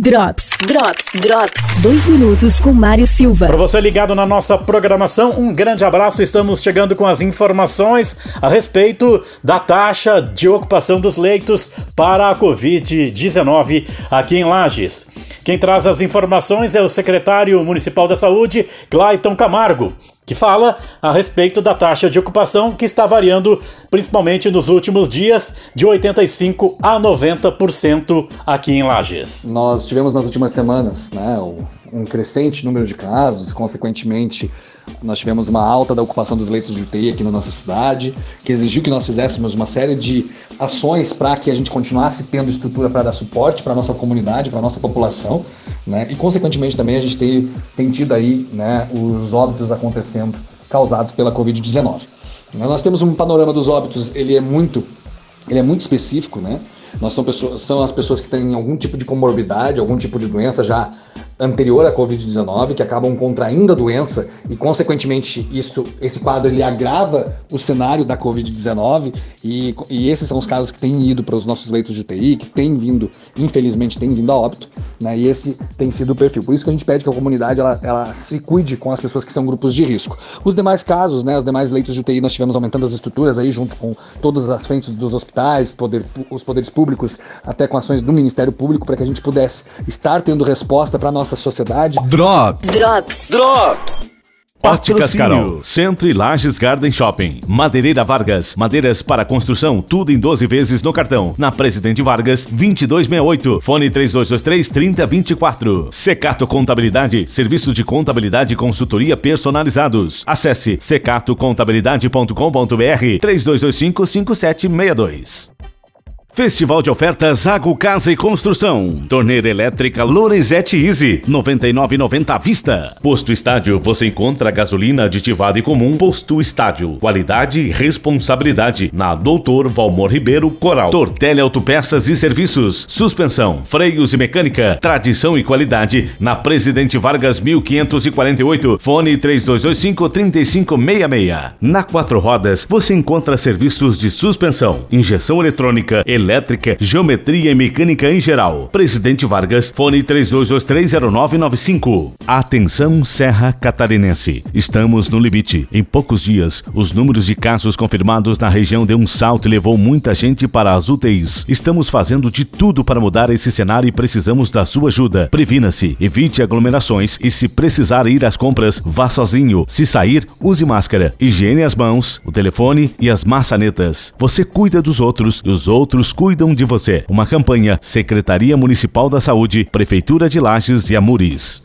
Drops, Drops, Drops. Dois minutos com Mário Silva. Para você ligado na nossa programação, um grande abraço. Estamos chegando com as informações a respeito da taxa de ocupação dos leitos para a Covid-19 aqui em Lages. Quem traz as informações é o secretário municipal da Saúde, Clayton Camargo que fala a respeito da taxa de ocupação que está variando principalmente nos últimos dias de 85 a 90% aqui em Lages. Nós tivemos nas últimas semanas, né, um crescente número de casos, consequentemente nós tivemos uma alta da ocupação dos leitos de UTI aqui na nossa cidade, que exigiu que nós fizéssemos uma série de ações para que a gente continuasse tendo estrutura para dar suporte para nossa comunidade, para nossa população, né? E consequentemente também a gente tem, tem tido aí né, os óbitos acontecendo causados pela Covid-19. Nós temos um panorama dos óbitos, ele é muito, ele é muito específico, né? Nós são, pessoas, são as pessoas que têm algum tipo de comorbidade, algum tipo de doença já anterior à Covid-19, que acabam contraindo a doença e, consequentemente, isso, esse quadro ele agrava o cenário da Covid-19 e, e, esses são os casos que têm ido para os nossos leitos de UTI, que têm vindo, infelizmente, têm vindo a óbito, né? E esse tem sido o perfil. Por isso que a gente pede que a comunidade ela, ela se cuide com as pessoas que são grupos de risco. Os demais casos, né? Os demais leitos de UTI, nós tivemos aumentando as estruturas aí, junto com todas as frentes dos hospitais, poder, os poderes públicos, até com ações do Ministério Público, para que a gente pudesse estar tendo resposta para a nossa sociedade. Drops. Drops. Drops. Óticas Carol, Centro e Lages Garden Shopping. Madeireira Vargas, madeiras para construção, tudo em 12 vezes no cartão. Na Presidente Vargas, 2268. Fone 3223 3024. Secato Contabilidade, serviços de contabilidade e consultoria personalizados. Acesse secatocontabilidade.com.br 3225 5762. Festival de ofertas Água, Casa e Construção. Torneira elétrica Lorenzetti Easy, 99,90 à vista. Posto Estádio, você encontra gasolina aditivada e comum. Posto Estádio, qualidade e responsabilidade. Na Doutor Valmor Ribeiro Coral. Tortelli Autopeças e Serviços. Suspensão, freios e mecânica. Tradição e qualidade. Na Presidente Vargas 1548. Fone 3225 3566. Na Quatro Rodas, você encontra serviços de suspensão, injeção eletrônica, elétrica elétrica, geometria e mecânica em geral. Presidente Vargas, fone 32230995. Atenção Serra Catarinense. Estamos no limite. Em poucos dias, os números de casos confirmados na região deu um salto e levou muita gente para as UTIs. Estamos fazendo de tudo para mudar esse cenário e precisamos da sua ajuda. Previna-se, evite aglomerações e se precisar ir às compras, vá sozinho. Se sair, use máscara, higiene as mãos, o telefone e as maçanetas. Você cuida dos outros e os outros cuidam de você. Uma campanha Secretaria Municipal da Saúde, Prefeitura de Lages e Amuris.